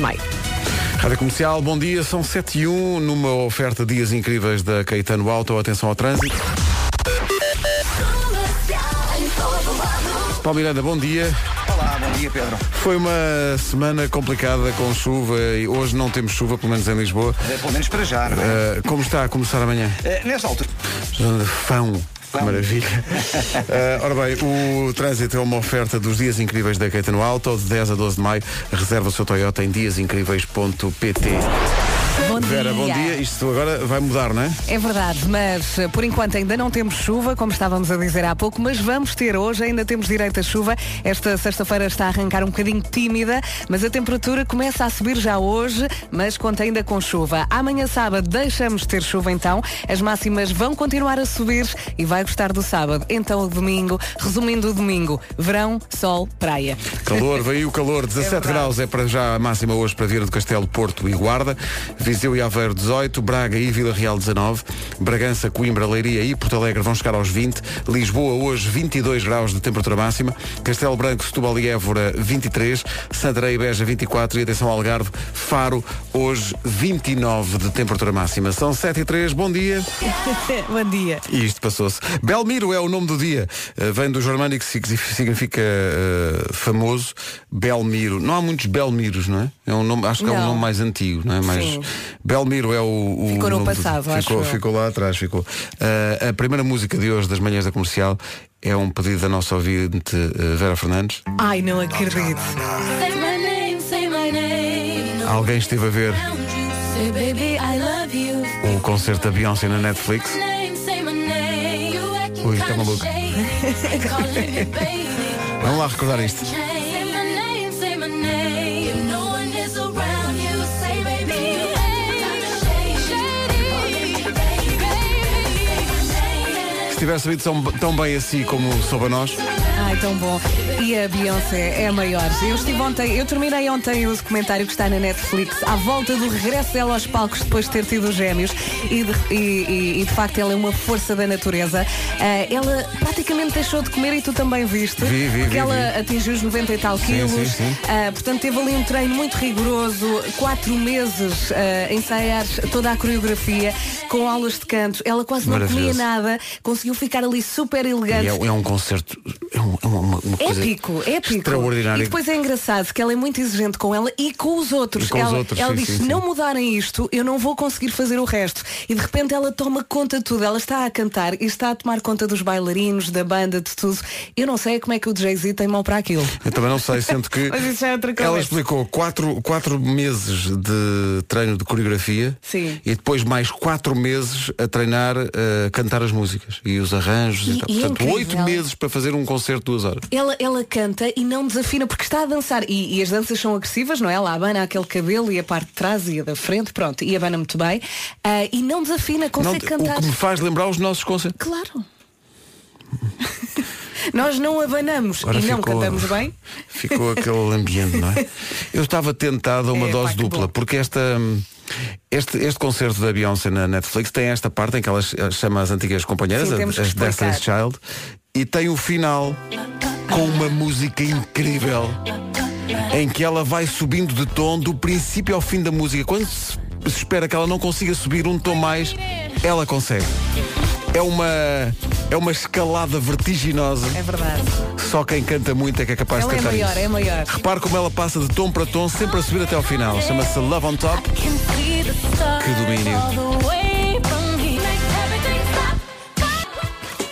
maio. Rádio Comercial, bom dia, são 7 e 1 numa oferta Dias Incríveis da Caetano Auto, atenção ao trânsito. Paulo Miranda, bom dia. Olá, bom dia Pedro. Foi uma semana complicada com chuva e hoje não temos chuva, pelo menos em Lisboa. É, pelo menos para já, não é? Uh, como está a começar amanhã? Uh, nesta altura. Fão. Que maravilha. uh, ora bem, o trânsito é uma oferta dos Dias Incríveis da Caetano Auto, de 10 a 12 de maio. Reserva o seu Toyota em diasincríveis.pt. Bom Vera, dia. bom dia. Isto agora vai mudar, não é? É verdade, mas eh, por enquanto ainda não temos chuva, como estávamos a dizer há pouco, mas vamos ter hoje, ainda temos direito a chuva. Esta sexta-feira está a arrancar um bocadinho tímida, mas a temperatura começa a subir já hoje, mas conta ainda com chuva. Amanhã sábado deixamos de ter chuva então, as máximas vão continuar a subir e vai gostar do sábado. Então o domingo, resumindo o domingo, verão, sol, praia. Calor, veio o calor, 17 verdade. graus é para já a máxima hoje para Vieira do Castelo, Porto e Guarda, Viseu e Aveiro 18, Braga e Vila Real 19, Bragança, Coimbra, Leiria e Porto Alegre vão chegar aos 20, Lisboa hoje 22 graus de temperatura máxima, Castelo Branco, Setúbal e Évora 23, Santarém e Beja 24 e atenção ao Algarve, Faro hoje 29 de temperatura máxima. São 7 e 3, bom dia. bom dia. E isto passou-se. Belmiro é o nome do dia. Uh, vem do germânico que significa uh, famoso. Belmiro. Não há muitos Belmiros, não é? é um nome, acho que é um Não. nome mais antigo, não é? Mais, Sim. Belmiro é o. o Ficou no passado, acho ficou, eu. ficou lá atrás, ficou. Uh, a primeira música de hoje das manhãs da comercial é um pedido da nossa ouvinte uh, Vera Fernandes. Ai, não acredito. Say my name, say my name. Alguém esteve a ver Say baby I love you. o concerto da Beyoncé na Netflix. Ui, tá kinda maluco. Vamos lá recordar isto. Tivesse ouvido tão, tão bem assim como soube a nós. Ai, tão bom. E a Beyoncé é a maior. Eu estive ontem, eu terminei ontem o documentário que está na Netflix à volta do regresso dela aos palcos depois de ter tido os gêmeos e de, e- e- de facto ela é uma força da natureza. Ah, ela praticamente deixou de comer e tu também viste. Vi, vi, porque vi, ela vi. atingiu os 90 e tal quilos. sim, sim. Ah, portanto teve ali um treino muito rigoroso, quatro meses a ensaiar toda a coreografia, com aulas de canto. Ela quase não comia nada, conseguiu ficar ali super elegante. É, é um concerto. É, um- é uma, uma coisa Épico, épico. extraordinária. E depois é engraçado que ela é muito exigente com ela e com os outros. E com os ela outros, ela sim, diz, sim, se sim. não mudarem isto, eu não vou conseguir fazer o resto. E de repente ela toma conta de tudo. Ela está a cantar e está a tomar conta dos bailarinos, da banda, de tudo. Eu não sei como é que o Jay-Z tem mão para aquilo. Eu também não sei, sendo que é ela explicou quatro, quatro meses de treino de coreografia Sim. e depois mais quatro meses a treinar a cantar as músicas e os arranjos. E- e tal. é Portanto, oito meses para fazer um concerto de duas horas. Ela, ela canta e não desafina porque está a dançar. E, e as danças são agressivas, não é? Ela abana aquele cabelo e a parte de trás e a da frente, pronto, e abana muito bem. Ah, e não desafina, Não, consegue o cantar. que me faz lembrar os nossos concertos. Claro. Nós não abanamos Agora e não ficou- cantamos bem. Ficou aquele ambiente, não é? Eu estava tentado a uma É, pá, dose que dupla, bom. porque esta. hum, Este, este concerto da Beyoncé na Netflix tem esta parte em que ela ch- chama as antigas companheiras, Sim, as. Destiny's Child, e tem o final com uma música incrível em que ela vai subindo de tom do princípio ao fim da música. Quando se espera que ela não consiga subir um tom mais, ela consegue. É uma, é uma escalada vertiginosa. É verdade. Só quem canta muito é que é capaz Ela de é cantar maior, isso. é maior. Repare como ela passa de tom para tom, sempre a subir até ao final. Chama-se Love on Top. Que domínio.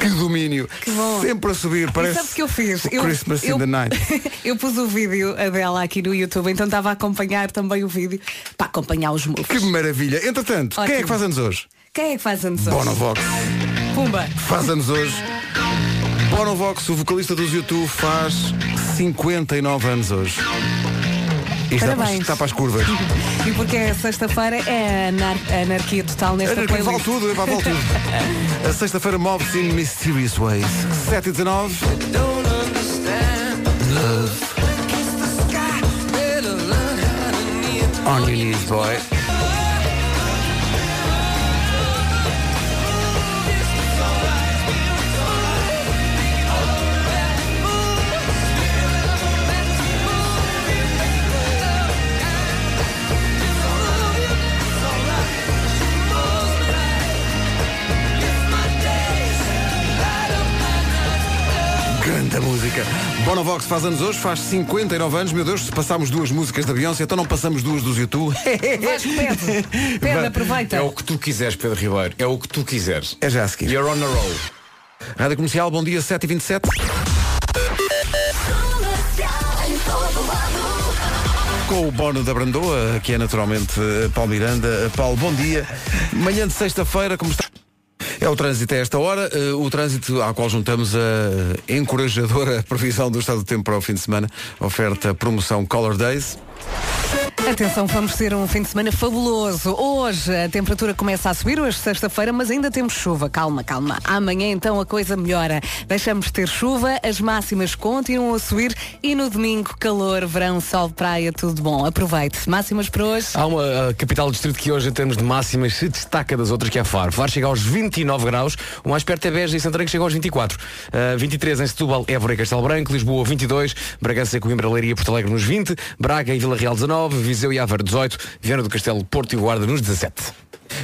Que domínio. bom. Sempre a subir. E Parece sabes o que eu fiz? Eu, Christmas eu, in the Night. eu pus o vídeo dela aqui no YouTube, então estava a acompanhar também o vídeo para acompanhar os moves. Que maravilha. Entretanto, quem é que Ótimo. faz anos hoje? Quem é que faz anos hoje? Bonovox. Pumba. Faz anos hoje. Bonovox, o vocalista dos YouTube, faz 59 anos hoje. Isto para, Parabéns. está para as curvas. E porque é sexta-feira, é anar- anarquia total nesta Vale playlist. tudo, vale tudo. A sexta-feira move-se in Mysterious Ways. 7 e 19. Love. On your knees, boy. Música. Bonovox faz anos hoje, faz 59 anos. Meu Deus, se passámos duas músicas da Beyoncé, então não passamos duas dos YouTube. Vasco, pede. Pede, aproveita. É o que tu quiseres, Pedro Ribeiro. É o que tu quiseres. É já a seguir. You're on a roll. Rádio Comercial, bom dia, 7h27. Com o Bono da Brandoa, que é naturalmente Paulo Miranda. Paulo, bom dia. Manhã de sexta-feira, como está? É o trânsito a esta hora, eh, o trânsito ao qual juntamos a encorajadora previsão do estado do tempo para o fim de semana, oferta promoção Color Days. Atenção, vamos ter um fim de semana fabuloso. Hoje a temperatura começa a subir, hoje sexta-feira, mas ainda temos chuva. Calma, calma. Amanhã então a coisa melhora. Deixamos de ter chuva, as máximas continuam a subir e no domingo calor, verão, sol, praia, tudo bom. Aproveite. Máximas para hoje. Há uma capital do distrito que hoje, em termos de máximas, se destaca das outras, que é Faro. Faro chega aos 29 graus, o mais perto é Beja e Santarém, que chega aos 24. Uh, 23 em Setúbal, Évora e Castelo Branco, Lisboa 22, Bragança, Coimbra, Leiria e Porto Alegre nos 20, Braga e Vila Real 19, Viseu e Aveiro 18, Viana do Castelo, Porto e Guarda nos 17.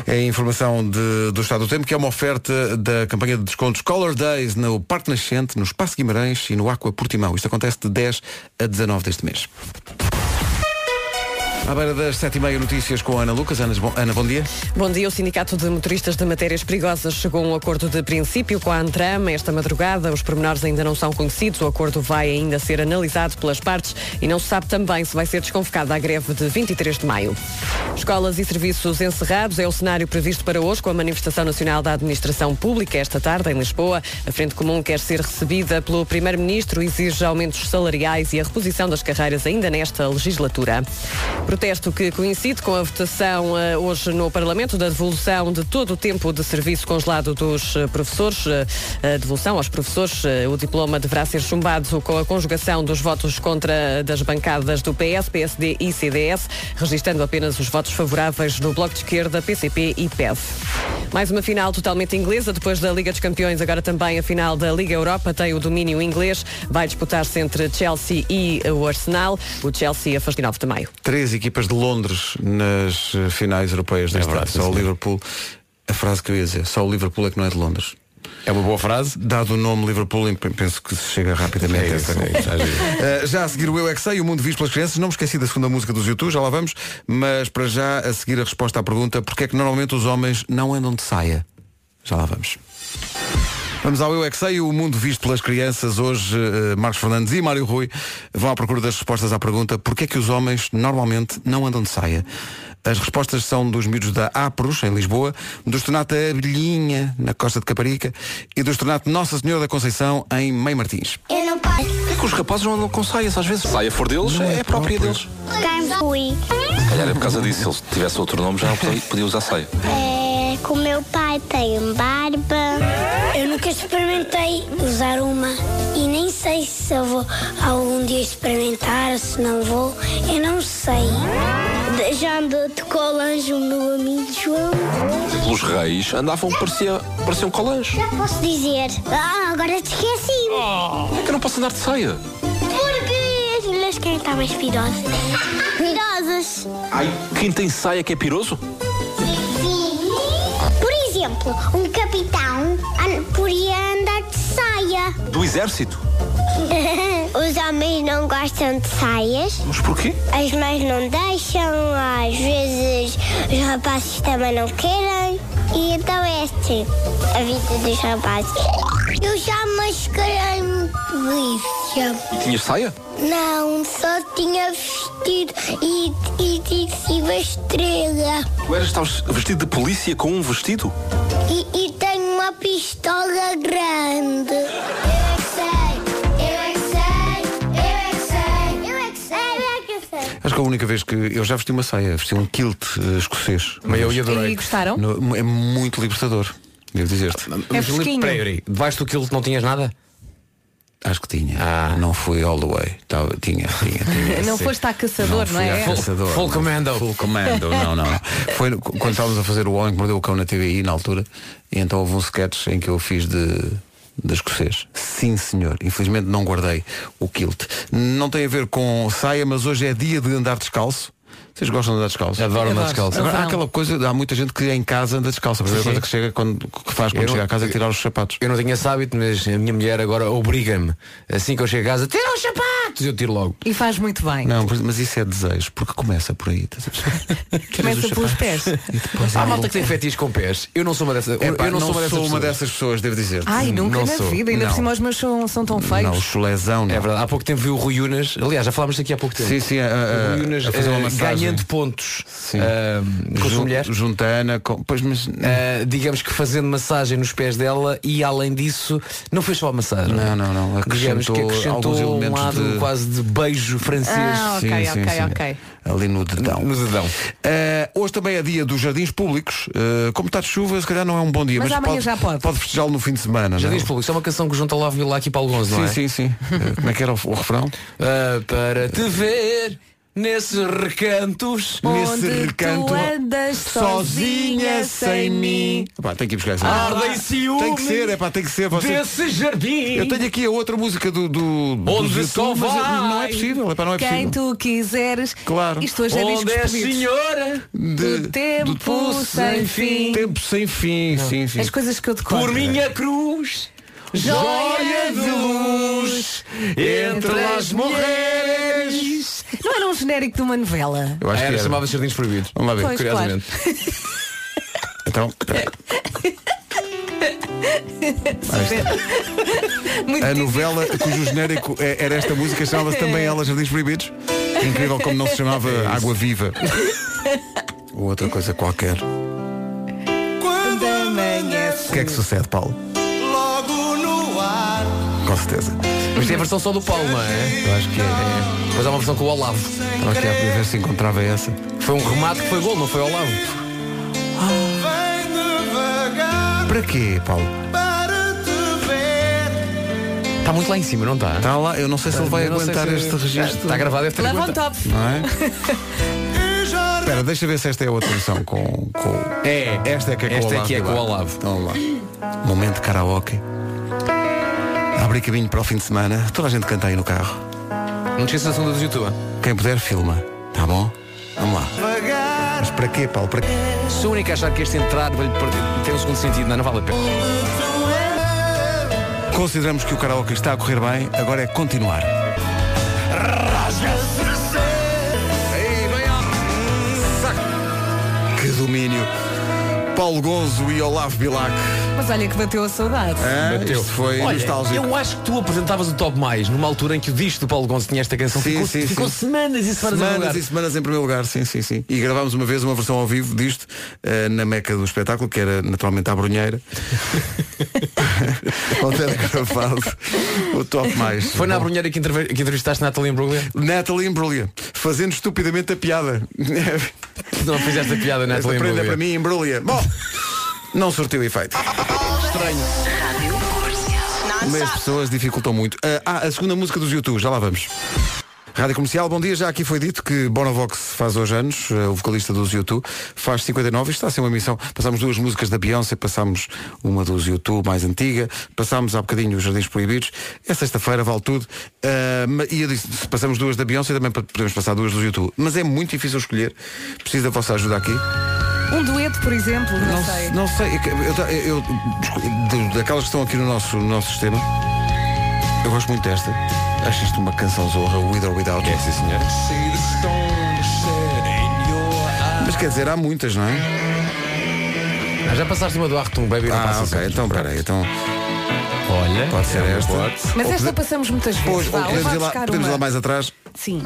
É a informação de- do estado do tempo, que é uma oferta da campanha de descontos Color Days no Parque Nascente, no Espaço Guimarães e no Aqua Portimão. Isto acontece de 10 a 19 deste mês. À beira das 7h30 notícias com a Ana Lucas. Ana, bom, Ana, bom dia. Bom dia. O Sindicato de Motoristas de Matérias Perigosas chegou a um acordo de princípio com a Antram esta madrugada. Os pormenores ainda não são conhecidos. O acordo vai ainda ser analisado pelas partes e não se sabe também se vai ser desconvocada a greve de 23 de maio. Escolas e serviços encerrados é o cenário previsto para hoje com a manifestação nacional da administração pública esta tarde em Lisboa. A Frente Comum quer ser recebida pelo Primeiro-Ministro, exige aumentos salariais e a reposição das carreiras ainda nesta legislatura. Protesto que coincide com a votação eh, hoje no Parlamento da devolução de todo o tempo de serviço congelado dos eh, professores. Eh, a devolução aos professores, o diploma deverá ser chumbado com a conjugação dos votos contra das bancadas do PS, PSD e CDS, registrando apenas os votos favoráveis no Bloco de Esquerda, PCP e PEV. Mais uma final totalmente inglesa, depois da Liga dos Campeões, agora também a final da Liga Europa tem o domínio inglês. Vai disputar-se entre Chelsea e o Arsenal. O Chelsea a 29 de maio. Três equipas de Londres nas eh, finais europeias deste ano. verdade, Só o. Liverpool. A frase que eu ia dizer, só o Liverpool é que não é de Londres. É uma boa frase. Dado o nome Liverpool, penso que se chega rapidamente É a isso, essa é Uh, já a seguir o Eu é que Sei, o mundo visto pelas crianças. Não me esqueci da segunda música dos YouTube, já lá vamos. Mas para já a seguir a resposta à pergunta porque é que normalmente os homens não andam de saia? Já lá vamos. Vamos ao Eu é que Sei, o mundo visto pelas crianças. Hoje, eh, Marcos Fernandes e Mário Rui vão à procura das respostas à pergunta porque é que os homens normalmente não andam de saia. As respostas são dos miúdos da Apros, em Lisboa, do Estornato Abelhinha, na Costa de Caparica, e do Estornato Nossa Senhora da Conceição, em Meio Martins. Eu não posso É que os rapazes não andam com saias às vezes. Saia for deles, é, própria deles. ficar fui. Se calhar é por causa disso. Se ele tivesse outro nome, já podia, podia usar saia. É, com o meu pai tem barba. Eu nunca experimentei usar uma. E nem sei se eu vou algum dia experimentar ou se não vou. Eu não sei. Já andou de colange o meu amigo João. Pelos reis andavam, parecia, pareciam colãs. Já posso dizer. Ah, agora te esqueci. É que eu não posso andar de saia. Porque as mulheres querem estar mais pirosas. Pirosas. Ai, quem tem saia que é piroso? Por exemplo, um capitão podia andar de saia. Do exército. Os homens não gostam de saias. Mas porquê? As mães não deixam, às vezes os rapazes também não querem. E então é assim a vida dos rapazes. Eu já mascarei polícia. E tinhas saia? Não, só tinha vestido e, e disse uma estrela. Tu eras, estavas vestido de polícia com um vestido? E, e tenho uma pistola grande. Eu é que sei, eu é que sei, eu é que sei, eu é que sei, eu é que sei. Acho que a única vez que eu já vesti uma saia, vesti um kilt eh, escocês. Mas eu ia E adorei. gostaram? No- é muito libertador, devo dizer-te. Mas, fresquinho. Debaixo do quilo não tinhas nada? Acho que tinha. Ah. Não fui all the way. Tava- tinha, tinha, tinha. Não foste à caçador, não, fui é? caçador. Full commando. Full commando, não, não. Foi quando estávamos a fazer o Homem que Mordeu o Cão na TVI, na altura, e então houve um sketch em que eu fiz de, de escocês. Sim, senhor. Infelizmente não guardei o kilt. Não tem a ver com saia, mas hoje é dia de andar descalço. Vocês gostam de andar descalço? Adoro andar descalço. Agora, há aquela coisa, há muita gente que em casa anda descalça. A primeira Sim. coisa que, chega quando, que faz quando Eu não- chega a casa é tirar os sapatos. Eu não tinha esse hábito, mas a minha mulher agora obriga-me. Assim que eu chego a casa, tira os sapatos! Eu tiro logo. E faz muito bem. Não, mas isso é desejo, porque começa por aí. Começa os pelos pés. Há é malta que tem fetiche com pés. Eu não sou uma dessas. É, pá, eu não, sou uma dessas. uma pessoas. dessas pessoas, devo dizer. Ai, nunca Não na sou. vida. Ainda Não. por cima os meus são, são tão feios. Não, o chulezão, não. É verdade. Há pouco tempo vi o Rui Unas. Aliás, já falámos aqui há pouco tempo. Sim, sim, a, O a, Rui Unas a fazer uma eh, massagem. ganhando pontos Sim. ah, com a sua Jun- mulher. Junta a Ana, com... pois, mas Ah, digamos que fazendo massagem nos pés dela e além disso não foi só a massagem. Não, não, não. Digamos que Acrescentou acrescentou alguns um elementos lado quase de beijo francês Ah, ok, Sim, sim, ok, sim. ok. ali no dedão. no dedão. Uh, hoje também é dia dos jardins públicos. Uh, como está de chuva, se calhar não é um bom dia, Mas mas, amanhã pode, já pode. pode festejá-lo no fim de semana. Já não? diz público, é uma canção que junta lá Vila aqui para Algonzo, não é? Sim, sim, sim. Uh, como é que era o, o refrão? Para te ver nesses recantos. Nesse Onde recanto, tu andas sozinha sem mim. Epá, tem que ir buscar essa. Ardem ciúmes tem que ser, é pá, tem que ser. Você... desse jardim. Eu tenho aqui a outra música do, do Onde YouTube, só mas vai. não é possível, epá, não é Quem possível. tu quiseres. Claro. Isto hoje é Onde é senhora De- do tempo sem fim. Tempo sem fim, sim, sim. As coisas que eu decoro. por minha cruz. Joia de luz entre as mulheres. Não era um genérico de uma novela. Eu acho que Era, chamava-se Jardins Proibidos. Vamos lá ver. Pois, Curiosamente. Então. Muito A difícil. novela cujo genérico é- era esta música chamava-se também ela Jardins Proibidos. Incrível como não se chamava Água Viva. Ou outra coisa qualquer. Quando amanhece. O que é que sucede, Paulo? Com certeza. Mas tem a versão só do Paulo, não é? Eu acho que é. É. Depois há uma versão com o Olavo. Estava aqui a ver se encontrava essa. Foi um remate que foi gol, não foi Olavo. Vem devagar Para quê, Paulo? para te ver. Está muito lá em cima, não está? Está lá, eu não sei se ele vai aguentar se- este registro. Está gravado, deve ter Leva um top. Não é? Espera, deixa ver se esta é a outra versão com, com... É, Esta é que é com Esta o Olavo. aqui é com o. Olavo. Então vamos lá. Momento de karaoke. Abre caminho para o fim de semana. Toda a gente canta aí no carro. Não te esqueças da segunda do YouTube. Quem puder, filma. Tá bom? Vamos lá. Mas para quê, Paulo? Para quê? Se o único achar que este entrar vai-lhe perder, tem um segundo sentido, não, não vale a pena. Consideramos que o karaoke está a correr bem, agora é continuar. Que domínio. Paulo Gonzo e Olavo Bilac. Mas olha que bateu a saudade. Hã? Bateu. Foi Olha, nostálgico. eu acho que tu apresentavas o Top Mais numa altura em que o disco do Paulo Gonçalves tinha esta canção. Sim, ficou sim, ficou sim. semanas e semanas, a Semanas e semanas em primeiro lugar, sim, sim, sim. E gravámos uma vez uma versão ao vivo disto eh, na meca do espetáculo, que era naturalmente à Brunheira. Onde era gravado o top mais. Foi na Brunheira que, que entrevistaste Natalie Imbruglia? Natalie Imbruglia, fazendo estupidamente a piada. Não fizeste a piada, Natalie prenda Imbruglia. para mim, Imbruglia. Bom, não surtiu efeito. Mas as pessoas dificultam muito. Ah, ah, a segunda música dos YouTube, já lá vamos. Rádio Comercial, bom dia. Já aqui foi dito que Bonovox faz hoje anos, eh, o vocalista dos YouTube, faz 59. Isto está a ser uma missão. Passámos duas músicas da Beyoncé, passámos uma dos YouTube mais antiga, passámos há bocadinho os Jardins Proibidos. É sexta-feira, vale tudo. Ma- e eu disse, se passamos duas da Beyoncé, também podemos passar duas dos YouTube. Mas é muito difícil escolher. Preciso da vossa ajuda aqui. Um dueto, por exemplo, não, Não sei. Não sei. Eu, eu, eu- daquelas que estão aqui no nosso, no nosso sistema, eu gosto muito desta. Acho isto uma canção zorra, With or Without. É, sim, senhor. Mas quer dizer, há muitas, não é? Ah, já passaste uma do Artung Baby não Ah, passa ok. Então, peraí. Então, Olha, pode ser é esta. Mas Ou esta pode- passamos muitas vezes. Pois, Vá, podemos ir lá, buscar podemos ir uma. lá mais atrás Sim.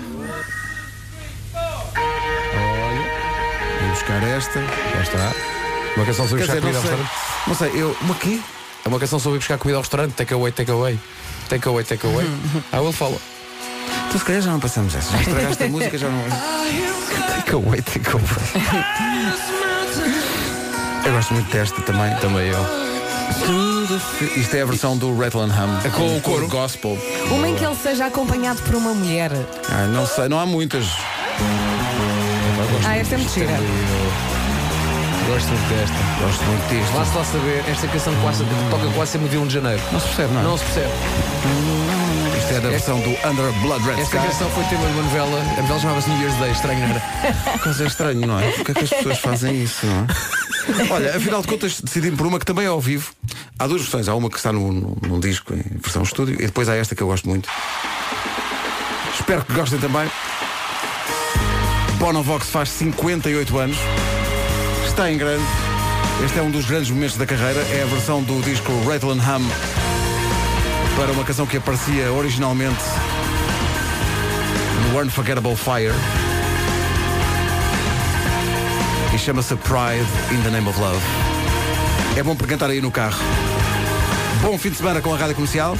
Buscar esta. Já está. Uma canção sobre Quer buscar dizer, comida não ao sei. restaurante. Não sei, eu. Uma quê? É uma canção sobre buscar comida ao restaurante. Take away, take away. Take away, take away. I will follow. Então se calhar já não passamos essa. Já estragaste a música, já não. Take away, take away. Eu gosto muito desta também. Também eu. Isto é a versão do Rattle Hum. É com o coro? gospel. Uma em que ele seja acompanhado por uma mulher. Ah, não sei, não há muitas. Ah, esta é muito gira. Gosto muito desta. Gosto muito disto. Vá-se lá saber, esta canção quase, toca quase sempre dia 1 de janeiro. Não se percebe, não é? Não se percebe. Isto Isto é da versão do Under Blood Red Esta Sky. canção foi tema de uma novela. A novela chamava-se New Year's Day, estranho, não era? Coisa estranho, não é? Porque é que as pessoas fazem isso, não é? Olha, afinal de contas decidimos por uma que também é ao vivo. Há duas versões, há uma que está no, no- num disco em versão estúdio e depois há esta que eu gosto muito. Espero que gostem também. Bonovox faz 58 anos. Está em grande. Este é um dos grandes momentos da carreira. É a versão do disco Rattle and Hum para uma canção que aparecia originalmente no Unforgettable Fire e chama-se Pride in the Name of Love. É bom para cantar aí no carro. Bom fim de semana com a Rádio Comercial.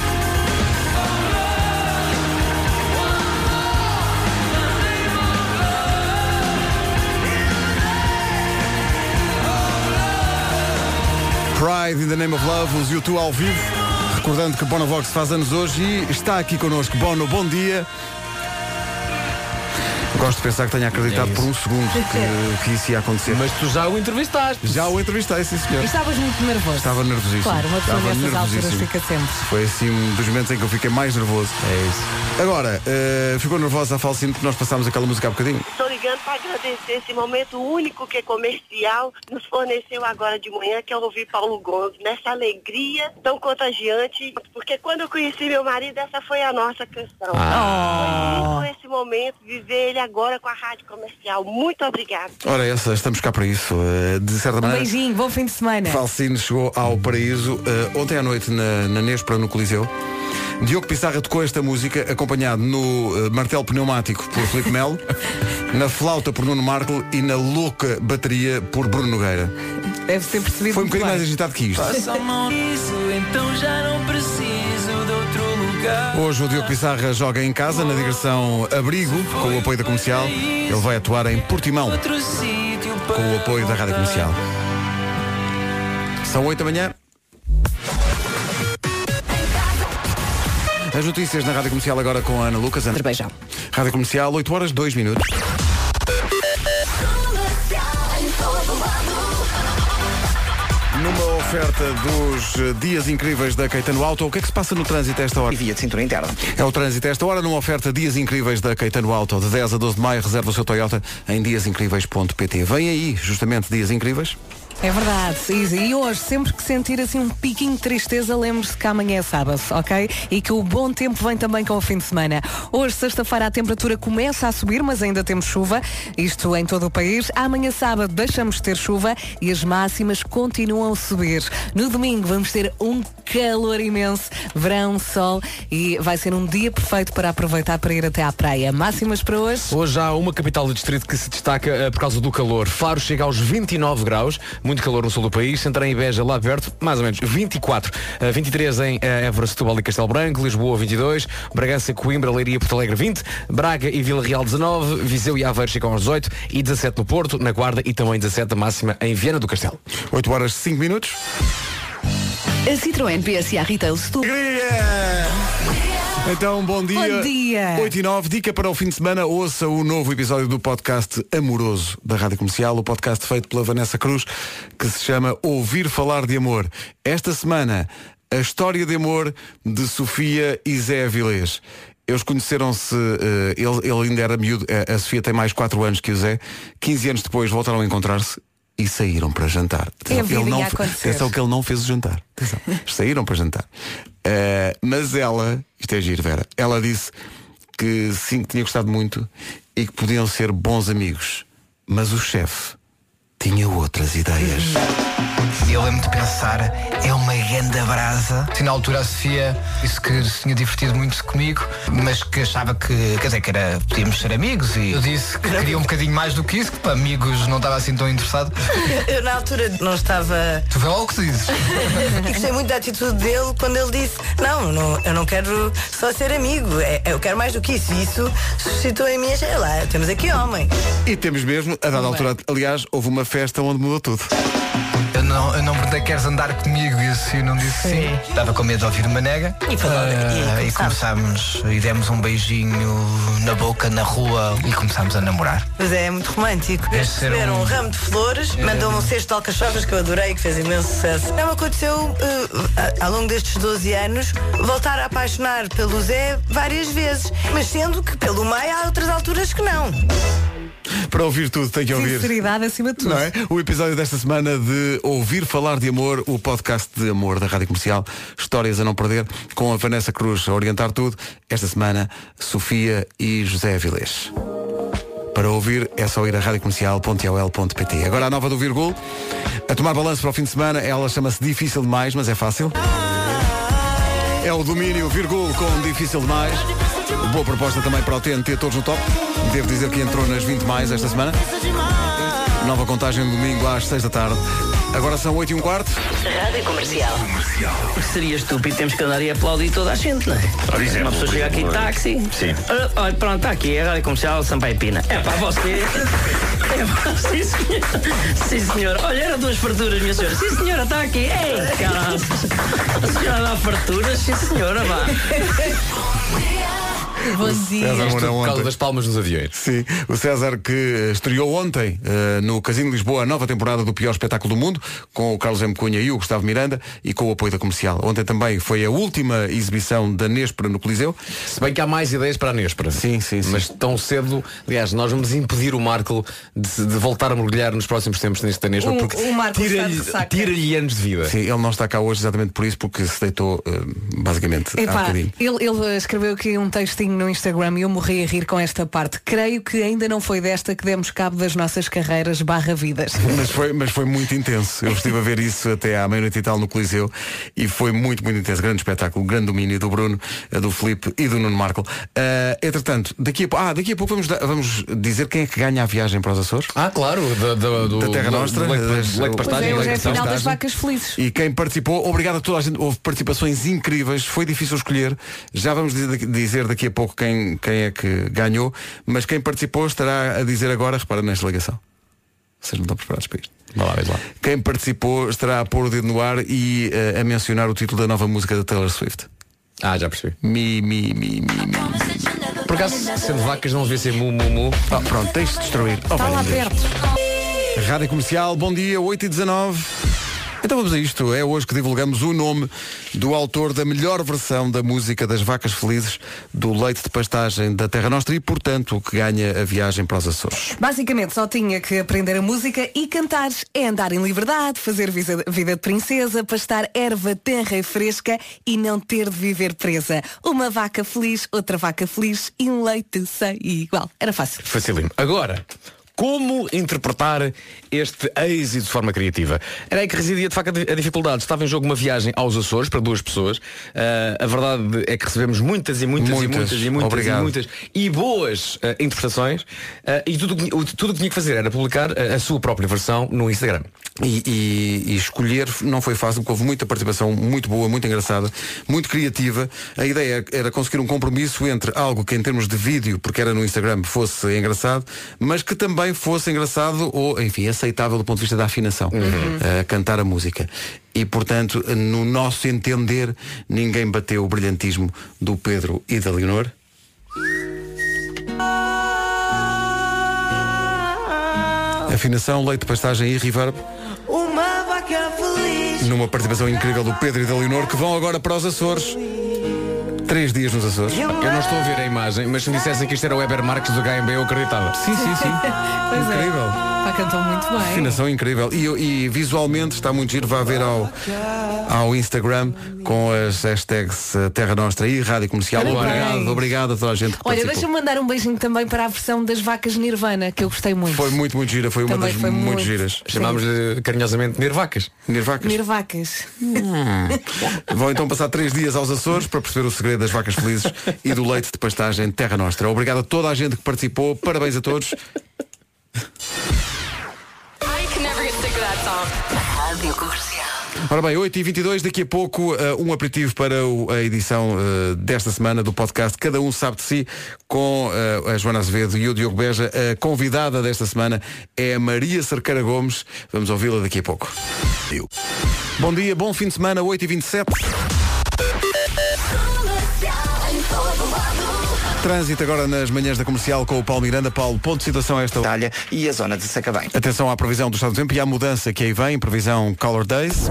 Pride in the Name of Love, os YouTube ao vivo. Recordando que Bono Vox faz anos hoje e está aqui connosco. Bono, bom dia. Gosto de pensar que tenha acreditado É por um segundo que, que isso ia acontecer. Mas tu já o entrevistaste. Já o entrevistei, sim senhor. E estavas muito nervoso. Estava nervosíssimo. Claro, uma pessoa Estava nessas alturas nervosíssimo. fica sempre. Foi assim um dos momentos em que eu fiquei mais nervoso. É isso. Agora, eh, ficou nervosa a Falcine porque nós passámos aquela música há bocadinho. Estou ligando para agradecer esse momento único que é comercial nos forneceu agora de manhã, que é ouvir Paulo Gomes, nessa alegria tão contagiante, porque quando eu conheci meu marido, essa foi a nossa canção. Foi lindo esse momento, viver ele agora com a rádio comercial. Muito obrigada. Ora, essa, estamos cá para isso. Eh, de certa Um maneira. beijinho, bom fim de semana. Falcine chegou ao paraíso eh, ontem à noite na, na Nespra, no Coliseu. Diogo Pissarra tocou esta música, acompanhado no eh, martelo pneumático por Filipe Melo, na flauta por Nuno Marco e na louca bateria por Bruno Nogueira. Deve ter percebido Foi um bocadinho mais agitado que isto. então já não preciso de outro lugar. Hoje o Diogo Pissarra joga em casa, na digressão Abrigo, com o apoio da comercial. Ele vai atuar em Portimão, com o apoio da Rádio Comercial. São 8 da manhã. As notícias na Rádio Comercial agora com a Ana Lucas. Ana. Beijão. Rádio Comercial, 8 horas, 2 minutos. Numa oferta dos dias incríveis da Caetano Auto, o que é que se passa no trânsito a esta hora? E via de cintura interna. É o trânsito a esta hora, numa oferta Dias Incríveis da Caetano Auto, de 10 a 12 de maio, reserva o seu Toyota em diasincríveis.pt. Vem aí, justamente, Dias Incríveis. É verdade, Isa. E hoje, sempre que sentir assim um piquinho de tristeza, lembre-se que amanhã é sábado, ok? E que o bom tempo vem também com o fim de semana. Hoje, sexta-feira, a temperatura começa a subir, mas ainda temos chuva, isto em todo o país. Amanhã, sábado, deixamos de ter chuva e as máximas continuam a subir. No domingo, vamos ter um calor imenso, verão, sol e vai ser um dia perfeito para aproveitar para ir até à praia. Máximas para hoje? Hoje há uma capital do distrito que se destaca eh, por causa do calor. Faro chega aos 29 graus, muito calor no sul do país. Santarém e Beja lá perto, mais ou menos 24. Eh, 23 em eh, Évora, Setúbal e Castelo Branco. Lisboa 22. Bragança, Coimbra, Leiria e Porto Alegre 20. Braga e Vila Real 19. Viseu e Aveiro chegam aos 18. E 17 no Porto, na Guarda e também 17 a máxima em Viana do Castelo. 8 horas 5 minutos. A Citroën PSA Retail Store. Então, bom dia. Bom dia. 8 e 9, dica para o fim de semana, ouça o novo episódio do podcast Amoroso da Rádio Comercial, o podcast feito pela Vanessa Cruz, que se chama Ouvir Falar de Amor. Esta semana, a história de amor de Sofia e Zé Avilés. Eles conheceram-se, eh, ele, ele ainda era miúdo, a a Sofia tem mais 4 anos que o Zé, 15 anos depois voltaram a encontrar-se e saíram para jantar. É Atenção, vida não, atenção que ele não fez o jantar. Atenção. Saíram para jantar. Eh, mas ela, isto é giro, Vera, ela disse que sim, que tinha gostado muito e que podiam ser bons amigos. Mas o chefe tinha outras ideias. Eu lembro de pensar, é uma grande brasa. Sim, na altura a Sofia disse que se tinha divertido muito comigo, mas que achava que, quer dizer, que era, podíamos ser amigos. E eu disse que queria um bocadinho mais do que isso, que para amigos não estava assim tão interessado. Eu na altura não estava. Tu vê logo o que dizes. E gostei muito da atitude dele quando ele disse: Não, não eu não quero só ser amigo, é- eu quero mais do que isso. E isso suscitou em mim, sei lá, temos aqui homem. E temos mesmo, a dada altura, aliás, houve uma festa onde mudou tudo. Eu não eu não perguntei queres andar comigo e assim não disse sim. Estava com medo de ouvir uma nega. E foi logo- Ah, e e começámos e demos um beijinho na boca, na rua e começámos a namorar. Mas é muito romântico. Eles receberam um- um ramo de flores, É. mandou-me um cesto de alcachofras que eu adorei, que fez imenso sucesso. Não aconteceu, eh, ao longo destes 12 anos, voltar a apaixonar pelo Zé várias vezes. Mas sendo que pelo meio há outras alturas que não. Para ouvir tudo tem que ouvir. Sinceridade acima de tudo. Não é? O episódio desta semana de Ouvir Falar de Amor, o podcast de amor da Rádio Comercial, Histórias a não perder, com a Vanessa Cruz a orientar tudo. Esta semana, Sofia e José Avilés. Para ouvir é só ir a radiocomercial.ol.pt. Agora a nova do Virgul. A tomar balanço para o fim de semana, ela chama-se Difícil Demais, mas é fácil. É o domínio Virgul com Difícil Demais. Boa proposta também para o TNT, todos no top. Devo dizer que entrou nas 20 mais esta semana. Nova contagem domingo às 6 da tarde. Agora são 8 e um quarto. Rádio Comercial. Seria estúpido, temos que andar e aplaudir toda a gente, não é? Por exemplo, Uma pessoa chega aqui de táxi. Sim. Olha, olha, pronto, está aqui, é a Rádio Comercial Sampaio Pina. É para você. É pá, sim, senhor. Sim, senhor. Olha, era duas farturas, minha senhora. Sim, senhora, está aqui. Ei, caralho. A senhora dá farturas? Sim, senhora, vá. Bom César Mourão ontem. das palmas nos aviões. Sim, o César que eh, estreou ontem eh, no Casino de Lisboa a nova temporada do pior espetáculo do mundo, com o Carlos M. Cunha e o Gustavo Miranda e com o apoio da comercial. Ontem também foi a última exibição da Nespera no Coliseu. Se bem que há mais ideias para a Nespera. Sim, sim, sim. Mas tão cedo, aliás, nós vamos impedir o Marco de, de voltar a mergulhar nos próximos tempos neste Nespera O- porque tira-lhe tira-lhe anos de vida. Sim, ele não está cá hoje exatamente por isso, porque se deitou eh, basicamente há Epá, bocadinho. ele, ele escreveu aqui um textinho no Instagram e eu morri a rir com esta parte. Creio que ainda não foi desta que demos cabo das nossas carreiras barra vidas. Mas foi, mas foi muito intenso. Eu estive a ver isso até à meia-noite e tal no Coliseu e foi muito, muito intenso. Grande espetáculo, grande domínio do Bruno, do Filipe e do Nuno Marco. Eh, entretanto, daqui a, ah, daqui a pouco vamos, dar- vamos dizer quem é que ganha a viagem para os Açores. Ah, claro, da, da, do, da Terra Nostra, do das- pastagem, é, hoje é a final das vacas felizes. E quem participou, obrigado a toda a gente, houve participações incríveis, foi difícil escolher. Já vamos dizer, dizer daqui a pouco quem, quem é que ganhou, mas quem participou estará a dizer agora, repara nesta ligação. Vocês não estão preparados para isto. Vai lá, vai lá. Quem participou estará a pôr o dedo no ar e eh, a mencionar o título da nova música da Taylor Swift. Ah, já percebi. Mi, mi, mi, mi, mi. Por acaso, sendo vacas, não devia ser mu, mu, mu. Oh, pronto, tens de destruir. Oh, Está lá Deus. perto. Rádio Comercial, bom dia, 8 e 19 Então vamos a isto. É hoje que divulgamos o nome do autor da melhor versão da música das vacas felizes do leite de pastagem da Terra Nostra e, portanto, o que ganha a viagem para os Açores. Basicamente só tinha que aprender a música e cantar. É andar em liberdade, fazer vida, de princesa, pastar erva terra e fresca e não ter de viver presa. Uma vaca feliz, outra vaca feliz e um leite sem igual. Era fácil. Facílimo. Agora, como interpretar este êxito de forma criativa? Era aí que residia de facto a dificuldade. Estava em jogo uma viagem aos Açores para duas pessoas. Ah, a verdade é que recebemos muitas e muitas, Muitas. e muitas e muitas Obrigado. e muitas e boas ah, interpretações. Ah, e tudo o tudo que tinha que fazer era publicar ah, a sua própria versão no Instagram. E, e- e escolher não foi fácil, porque houve muita participação muito boa, muito engraçada, muito criativa. A ideia era conseguir um compromisso entre algo que em termos de vídeo, porque era no Instagram, fosse engraçado, mas que também fosse engraçado ou, enfim, aceitável do ponto de vista da afinação, a cantar a música. E, portanto, no nosso entender, ninguém bateu o brilhantismo do Pedro e da Leonor. Afinação, leite, pastagem e reverb. Uma vaca feliz. Numa participação incrível do Pedro e da Leonor que vão agora para os Açores. Três dias nos Açores. Eu não estou a ver a imagem, mas se me dissessem que isto era o Weber Marques do HMB, eu acreditava. Sim, sim, sim. Pois é. Pá, cantou muito bem. Afinação incrível. E, e visualmente está muito giro. Vá ver ao, ao Instagram com as hashtags eh, Terra Nostra e Rádio Comercial. Parabéns. Obrigado, obrigado a toda a gente que Olha, deixa-me mandar um beijinho também para a versão das vacas Nirvana, que eu gostei muito. Foi muito, muito gira. Foi uma Também das foi muito, muito. giras. Chamámos-lhe carinhosamente Nervacas. Nervacas. Nirvacas. Vão então passar três dias aos Açores para perceber o segredo das vacas felizes e do leite de pastagem Terra Nostra. Obrigado a toda a gente que participou. Parabéns a todos. Ora bem, 8h22, daqui a pouco eh, um aperitivo para a edição eh, desta semana do podcast Cada Um Sabe de Si, com eh, a Joana Azevedo e o Diogo Beja. A convidada desta semana é a Maria Cerqueira Gomes. Vamos ouvi-la daqui a pouco. Bom dia, bom fim de semana, 8h27. Trânsito agora nas manhãs da comercial com o Paulo Miranda. Paulo, ponto de situação a esta Itália e a zona de Sacabém. Atenção à previsão do estado do tempo e à mudança que aí vem, previsão Color Days.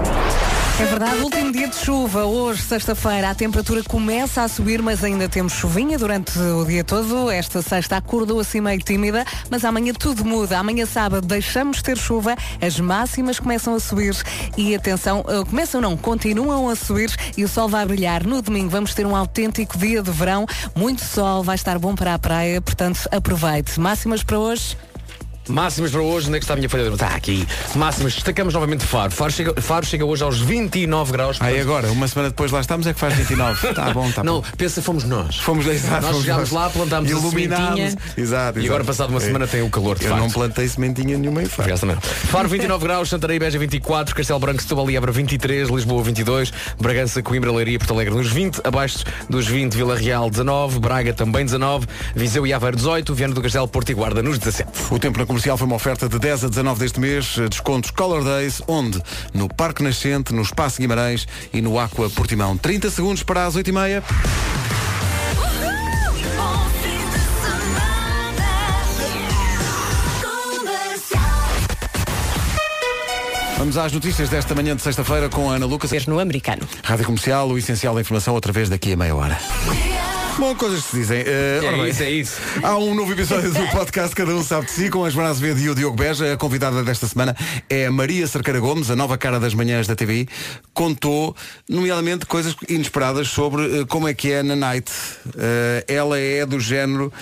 É verdade, último dia de chuva. Hoje, sexta-feira, a temperatura começa a subir, mas ainda temos chuvinha durante o dia todo. Esta sexta acordou assim meio tímida, mas amanhã tudo muda. Amanhã sábado deixamos de ter chuva, as máximas começam a subir e atenção, eh, começam não, continuam a subir e o sol vai brilhar. No domingo vamos ter um autêntico dia de verão, muito sol, vai estar bom para a praia, portanto aproveite. Máximas para hoje. Máximas para hoje, onde é que está a minha folha? Está aqui. Máximas, destacamos novamente Faro. Faro chega, Faro chega hoje aos 29 graus. Aí agora, uma semana depois lá estamos é que faz 29. Tá bom, tá Não, bom. pensa, fomos nós. Fomos exato, Nós chegámos lá, plantámos a sementinha. Exato, E agora, exato. passado uma semana, tem o calor, de Eu facto. não plantei sementinha nenhuma em Faro. Faro 29 graus, Santarém, Beja 24, Castelo Branco, Setúbal e Évora 23, Lisboa 22, Bragança, Coimbra, Leiria Porto Alegre nos 20, abaixo dos 20, Vila Real 19, Braga também 19, Viseu e Aveiro 18, Viana do Castelo, Porto e Guarda nos 17. O tempo na comercial foi uma oferta de 10 a 19 deste mês, eh, descontos Color Days, onde? No Parque Nascente, no Espaço Guimarães e no Aqua Portimão. 30 segundos para as 8h30. Vamos às notícias desta manhã de sexta-feira com a Ana Lucas. No americano. Rádio Comercial, o essencial da informação outra vez daqui a meia hora. Bom, coisas que se dizem. Eh, ora bem, isso, é isso. Há um novo episódio do podcast Cada Um Sabe de Si, com a Joana Azevedo e o Diogo Beja. A convidada desta semana é a Maria Cerqueira Gomes, a nova cara das manhãs da TVI. Contou, nomeadamente, coisas inesperadas sobre eh, como é que é na night. Eh, ela é do género...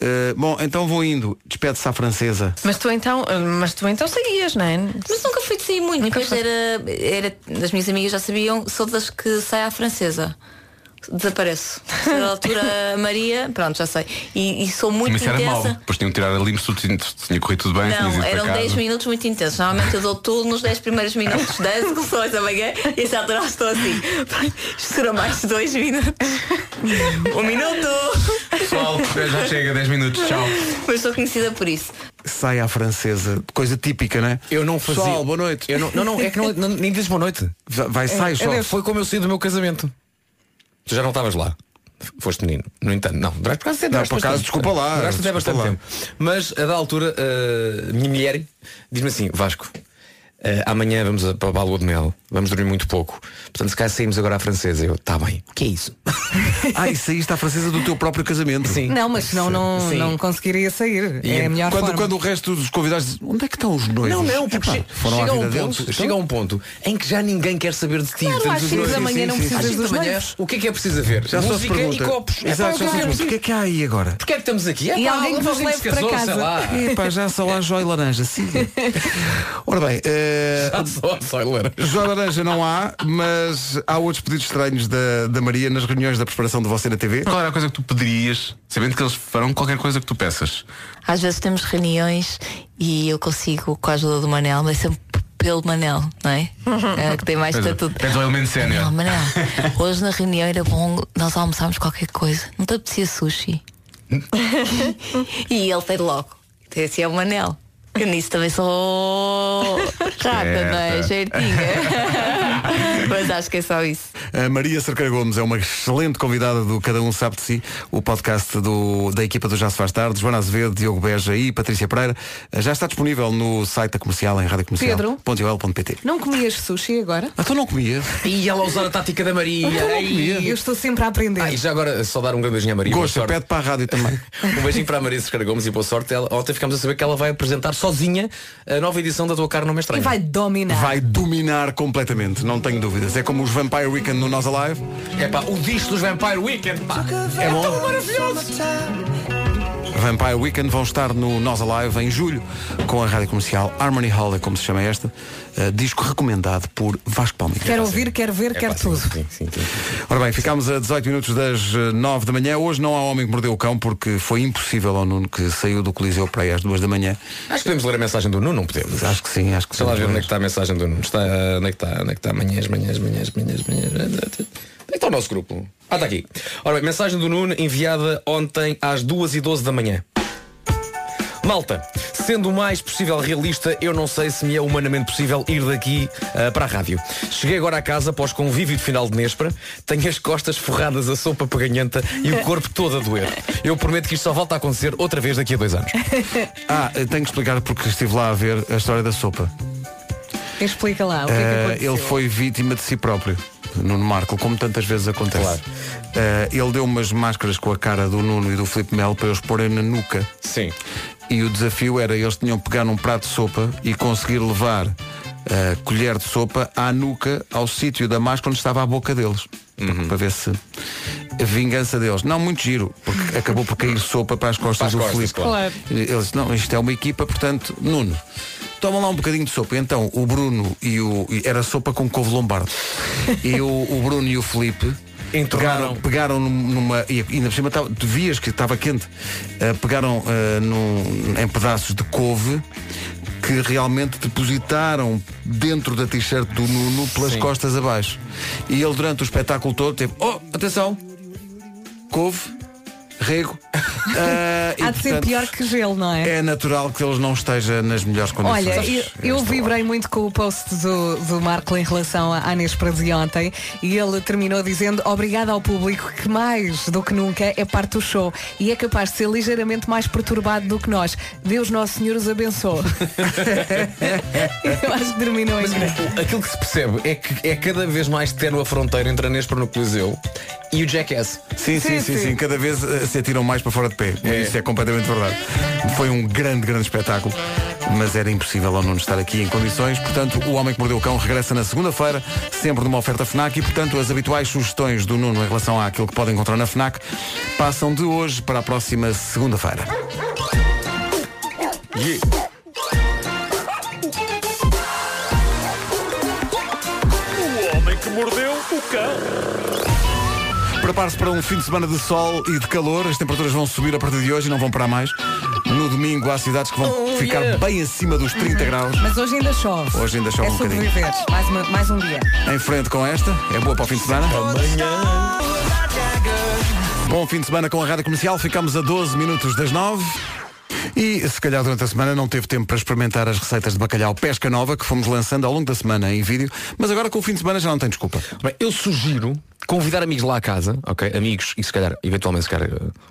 eh, bom, então vou indo. Despede-se à francesa. Mas tu então, mas tu então saías, não é? Mas nunca fui de sair muito. Depois era, era. As minhas amigas já sabiam, sou das que sai à francesa. Desapareço. Na altura, a Maria, pronto, já sei. E, e sou muito Mas isso era mau. intensa. Depois tinham que tirar ali se tinha, tinha corrido tudo bem, Não, eram casa. 10 minutos muito intensos. Normalmente eu dou tudo nos 10 primeiros minutos. 10 execuções da manhã e essa altura estou assim. Será mais de 2 minutos. Um minuto! Pessoal, já chega, 10 minutos, tchau. Mas sou conhecida por isso. Sai à francesa. Coisa típica, não é? Eu não fazia. Pessoal, boa noite. Eu não, não, não, é que não, não- nem dizes boa noite. Vai, sai é, só. é, Foi como eu saí do meu casamento. Tu já não estavas lá. Foste menino. No entanto, não. Duraste por acaso, Não, duraste por acaso, desculpa lá, Duraste até bastante tempo. Mas a da altura, a minha mulher diz-me assim, Vasco, eh, amanhã vamos a- para a lua de mel, vamos dormir muito pouco. Portanto, se calhar saímos agora à francesa. Eu, tá bem. O que é isso? Ah, e saíste à francesa do teu próprio casamento. Sim. Não, mas senão não, Sim. não conseguiria sair. E é a melhor quando, forma. quando o resto dos convidados dizem, onde é que estão os noivos? Não, não, porque Epá, foram chega, a vida um deles. ponto, Então, chega a um ponto em que já ninguém quer saber de ti. Claro, às os cinco noivos- da manhã não precisas dos noivos. O que é que é preciso haver? Já só se Música pergunta. e copos. É Exato, é é o que é que há aí agora? Porquê é que estamos aqui? É E pá, alguém que dizer leve se para casou, casa. sei lá. Epá, já só lá jóia e laranja, siga. Ora bem, eh, Já só, só laranja. Laranja não há, mas há outros pedidos estranhos da, da Maria nas reuniões da preparação de você na TV. Qual era a coisa que tu pedirias, sabendo que eles farão qualquer coisa que tu peças? Às vezes temos reuniões e eu consigo, com a ajuda do Manel, mas sempre pelo Manel, não é? É, que tem mais é, estatuto. Pede o elemento sénior. Não, Manel, hoje na reunião era bom nós almoçarmos qualquer coisa. Não te apetecia sushi? e ele fez logo. Esse é o Manel. Eu nisso também sou rata, não é? Certinha. Mas acho que é só isso. A Maria Cerqueira Gomes é uma excelente convidada do Cada Um Sabe de Si, o podcast do, da equipa do Já Se Faz Tarde, Joana Azevedo, Diogo Beja e Patrícia Pereira. Já está disponível no site da comercial, em radiocomercial.ol.pt. Não comias sushi agora? Ah, tu não comia? E ela a usar a tática da Maria. Eu não Ai. comia. Eu estou sempre a aprender. Ah, e já agora só dar um grande beijinho à Maria. Gosta, sorte. pede para a rádio também. Um beijinho para a Maria Cerqueira Gomes e boa sorte. Ela, ontem ficámos a saber que ela vai apresentar sozinha a nova edição da tua cara não me E estranha. vai dominar. Vai dominar completamente, não tenho dúvidas. É como os Vampire Weekend no Nós Alive. É pá, o disco dos Vampire Weekend, pá. É bom. maravilhoso. Vampire Weekend vão estar no Nós Alive em julho com a rádio comercial Harmony Hall, é como se chama esta, uh, disco recomendado por Vasco Palmeiras. Quero ouvir, quero ver, quero tudo. Ora bem, ficámos a 18 minutos das eh, 9 da manhã. Hoje não há homem que mordeu o cão porque foi impossível ao Nuno que saiu do Coliseu para aí às 2 da manhã. Acho que podemos ler a mensagem do Nuno, não podemos? Acho que sim, acho que Deixa lá sim. ver onde é que está a mensagem do Nuno. Está, onde é que está? Onde é que está? Manhãs, manhãs, manhãs, manhãs, manhãs. Onde é que está o nosso grupo? Ah, está aqui. Ora bem, mensagem do Nuno enviada ontem às 2 e 12 da manhã. Malta, sendo o mais possível realista, eu não sei se me é humanamente possível ir daqui ah, para a rádio. Cheguei agora a casa após convívio de final de Nespra, tenho as costas forradas a sopa peganhenta e o corpo todo a doer. Eu prometo que isto só volta a acontecer outra vez daqui a dois anos. Ah, tenho que explicar porque estive lá a ver a história da sopa. Explica lá o que é que Eh, aconteceu. ele foi vítima de si próprio. Nuno Marco, como tantas vezes acontece. Eh, ele deu umas máscaras com a cara do Nuno e do Filipe Melo para eles porem na nuca. Sim. E o desafio era eles tinham que pegar num prato de sopa e conseguir levar a colher de sopa à nuca, ao sítio da máscara onde estava a boca deles. Uhum. Para ver se a vingança deles. Não, muito giro, porque acabou por cair sopa para as costas Para as do costas, Filipe. claro. Eles, não, isto é uma equipa, portanto, Nuno. Toma lá um bocadinho de sopa. Então o Bruno e o. Era sopa com couve lombardo. E o, o Bruno e o Felipe pegaram, pegaram num- numa. E ainda por cima tu vias que estava quente. eh, pegaram eh, num- em pedaços de couve que realmente depositaram dentro da t-shirt do Nuno pelas Sim. costas abaixo. E ele durante o espetáculo todo teve. Oh, atenção! Couve, rego. E, Há de ser pior que gelo, não é? É natural que eles não esteja nas melhores condições. Olha, eu, eu vibrei muito com o post do, do Marco em relação à Nespra de ontem e ele terminou dizendo obrigado ao público que mais do que nunca é parte do show e é capaz de ser ligeiramente mais perturbado do que nós. Deus Nosso Senhor os abençoe. eu acho que terminou Mas aquilo que se percebe é que é cada vez mais ténue a fronteira entre a Nespra no Coliseu e o Jackass. Sim, sim, sim, sim, Cada vez eh, se atiram mais para fora de pé. Isso é completamente verdade. Foi um grande, grande espetáculo, mas era impossível ao Nuno estar aqui em condições. Portanto, o Homem que Mordeu o Cão regressa na segunda-feira, sempre numa oferta FNAC e, portanto, as habituais sugestões do Nuno em relação àquilo que pode encontrar na FNAC passam de hoje para a próxima segunda-feira. O homem que mordeu o cão. Prepare-se para um fim de semana de sol e de calor. As temperaturas vão subir a partir de hoje e não vão parar mais. No domingo há cidades que vão Oh, ficar yeah. bem acima dos 30 graus. Mas hoje ainda chove. Hoje ainda chove é um bocadinho. Mais, uma- mais um dia. Em frente com esta, é boa para o fim de semana. Bom fim de semana com a Rádio Comercial, ficamos a 12 minutos das 9. E se calhar durante a semana não teve tempo para experimentar as receitas de bacalhau pesca nova que fomos lançando ao longo da semana em vídeo, mas agora com o fim de semana já não tem desculpa. Bem, eu sugiro convidar amigos lá à casa, ok? Amigos e se calhar, eventualmente, se calhar,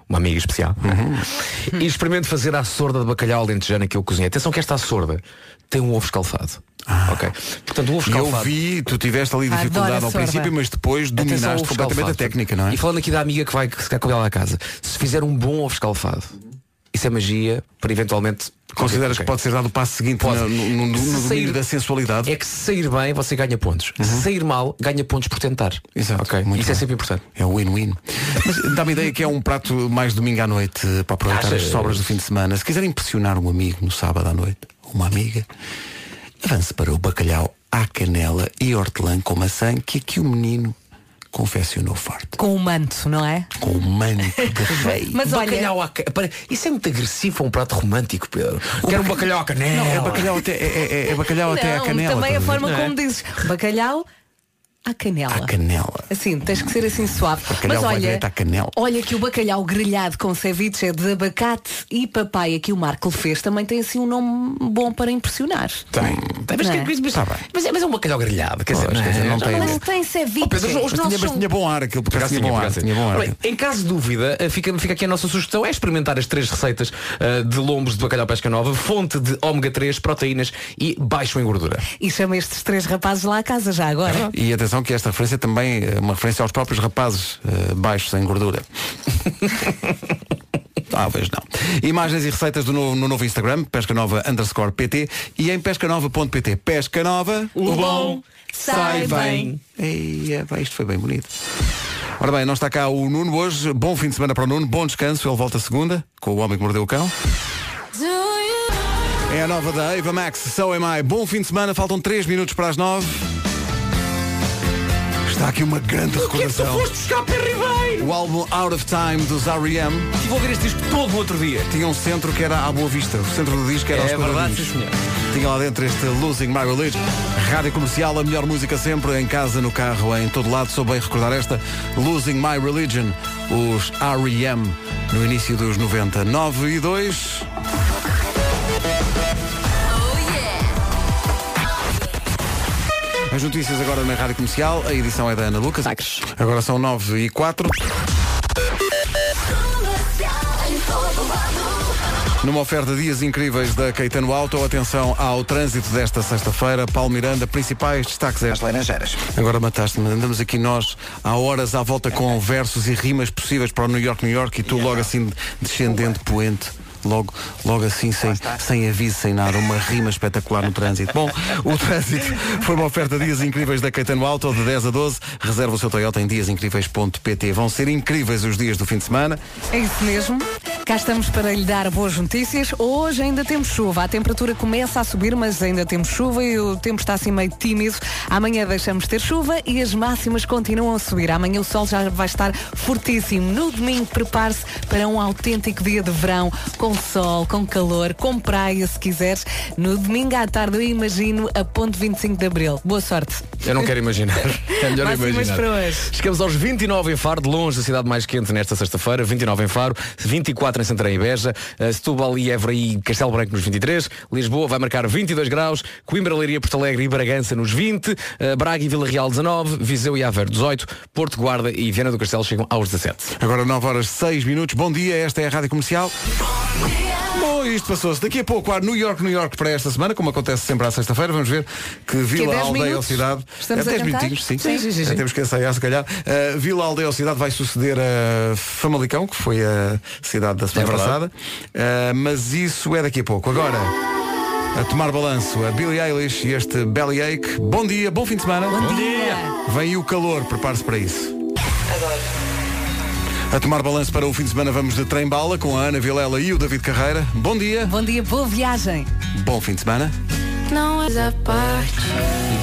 uma amiga especial. Uhum. e experimente fazer a sorda de bacalhau alentejana que eu cozinhei. Atenção que esta sorda tem um ovo escalfado. Ok? Portanto, o ovo E eu escalfado. vi, tu tiveste ali dificuldade ao sorda. princípio, mas depois dominaste completamente a escalfado. técnica, não é? E falando aqui da amiga que vai que se convidar lá à casa, se fizer um bom ovo escalfado, isso é magia para eventualmente. Consideras Ok. que pode ser dado o passo seguinte Pode. no, no, no, no sair- da sensualidade? É que se sair bem, você ganha pontos. Se sair mal, ganha pontos por tentar. Exato. Ok? muito Isso é bem. sempre importante. É o win-win. Mas dá-me a ideia que é um prato mais domingo à noite para aproveitar as sobras do fim de semana. Se quiser impressionar um amigo no sábado à noite, uma amiga, avance para o bacalhau à canela e hortelã com maçã que aqui o menino confeccionou forte. Com o manto, não é? Com o manto de rei. Mas olha- bacalhau à ca- Pera, Isso é muito agressivo para um prato romântico, Pedro. Quero um bacalhau à canela. Não, é bacalhau até, é, é- é bacalhau até à Não, canela. também a estás forma ver? como dizes. Bacalhau à canela. À canela. Assim, tens que ser assim suave. Bacalhau Mas vai olha, direto à canela. olha que o bacalhau grelhado com ceviche de abacate e papaya que o Marco fez também tem assim um nome bom para impressionar. Tem. Mas, que- é? mas, mas, Tá mas é, mas é um bacalhau grelhado, quer dizer, Pois, não, quer dizer, é? não tem- Mas tem ceviche. Oh, Pedro, os Mas nossos tinha, mas tinha bom ar aquilo, porque tinha bom ar. Tinha bom ar. Bem, em caso de dúvida, eh, fica, fica aqui a nossa sugestão é experimentar as três receitas eh, de lombos de bacalhau pesca nova, fonte de ômega 3, proteínas e baixo em gordura. E chama estes três rapazes lá à casa já agora. E atenção que esta referência também é uma referência aos próprios rapazes eh, baixos em gordura. Talvez não. Imagens e receitas do novo, no novo Instagram, pesca nova underscore PT e em pescanova.pt. Pesca nova, O bom sai bem. Ei, é, isto foi bem bonito. Ora bem, não está cá o Nuno hoje. Bom fim de semana para o Nuno, bom descanso. Ele volta segunda com o Homem que Mordeu o Cão. É a nova da Eva Max, So Am I. Bom fim de semana, faltam 3 minutos para as 9. Está aqui uma grande recordação. buscar para Ribeiro? O álbum Out of Time dos R.E.M. Estive a ouvir este disco todo outro dia. Tinha um centro que era à Boa Vista. O centro do disco era É aos verdade, quadradinhos. sim, senhor. Tinha lá dentro este Losing My Religion. Rádio Comercial, a melhor música sempre, em casa, no carro, em todo lado. Sou bem recordar esta Losing My Religion, os R.E.M. no início dos 90. 9 e 2. As notícias agora na Rádio Comercial, a edição é da Ana Lucas. Agora são 9 e 4. Numa oferta dias incríveis da Caetano Auto, atenção ao trânsito desta sexta-feira. Paulo Miranda, principais destaques é. As laranjeiras. Agora mataste-me. Andamos aqui nós há horas à volta com versos e rimas possíveis para o New York, New York e tu logo assim descendente, poente. Logo, logo assim, sem, sem aviso, sem nada, uma rima espetacular no trânsito. Bom, o trânsito foi uma oferta Dias Incríveis da Caetano Auto, de 10 a 12. Reserva o seu Toyota em diasincríveis.pt. Vão ser incríveis os dias do fim de semana. É isso mesmo. Cá estamos para lhe dar boas notícias. Hoje ainda temos chuva. A temperatura começa a subir, mas ainda temos chuva e o tempo está assim meio tímido. Amanhã deixamos de ter chuva e as máximas continuam a subir. Amanhã o sol já vai estar fortíssimo. No domingo, prepare-se para um autêntico dia de verão, com sol, com calor, com praia, se quiseres. No domingo à tarde, eu imagino a ponte 25 de Abril. Boa sorte. Eu não quero imaginar. É melhor Máximas imaginar. para hoje. Chegamos aos 29 em Faro, de longe a cidade mais quente nesta sexta-feira. 29 em Faro, 24 em Santarém e Beja, eh, Setúbal e Évora e Castelo Branco nos 23. Lisboa vai marcar 22 graus, Coimbra, Leiria, Porto Alegre e Bragança nos 20, eh, Braga e Vila Real 19, Viseu e Aveiro 18, Porto Guarda e Viana do Castelo chegam aos 17. Agora 9 horas 6 minutos. Bom dia, esta é a Rádio Comercial. Bom, isto passou-se. Daqui a pouco há New York, New York para esta semana, como acontece sempre à sexta-feira. Vamos ver que Vila, 10 Aldeia ou? Cidade. Estamos é a 10 cantar? minutinhos, sim. Sim, sim, sim, Já sim. Temos que ensaiar, se calhar. Uh, Vila, Aldeia ou Cidade vai suceder a Famalicão, que foi a cidade da semana É passada. Uh, mas isso é daqui a pouco. Agora. A tomar balanço, a Billie Eilish e este Bellyache. Bom dia, bom fim de semana. Bom, dia. Vem aí o calor, prepare-se para isso. A tomar balanço para o fim de semana vamos de trem-bala com a Ana Vilela e o David Carreira. Bom dia. Bom dia, boa viagem. Bom fim de semana. Não és a parte.